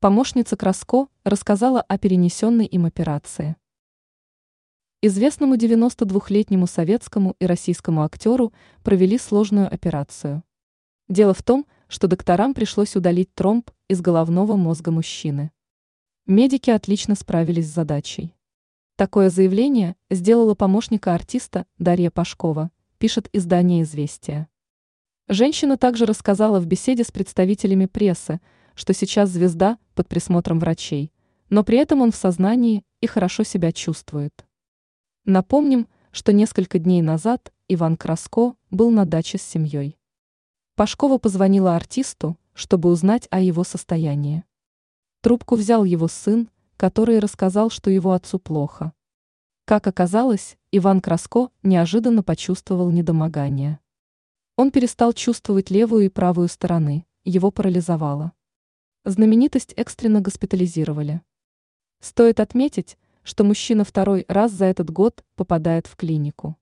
Помощница Краско рассказала о перенесенной им операции. Известному 92-летнему советскому и российскому актеру провели сложную операцию. Дело в том, что докторам пришлось удалить тромб из головного мозга мужчины. Медики отлично справились с задачей. Такое заявление сделала помощника артиста Дарья Пашкова, пишет издание «Известия». Женщина также рассказала в беседе с представителями прессы, что сейчас звезда под присмотром врачей, но при этом он в сознании и хорошо себя чувствует. Напомним, что несколько дней назад Иван Краско был на даче с семьей. Пашкова позвонила артисту, чтобы узнать о его состоянии. Трубку взял его сын, который рассказал, что его отцу плохо. Как оказалось, Иван Краско неожиданно почувствовал недомогание. Он перестал чувствовать левую и правую стороны, его парализовало. Знаменитость экстренно госпитализировали. Стоит отметить, что мужчина второй раз за этот год попадает в клинику.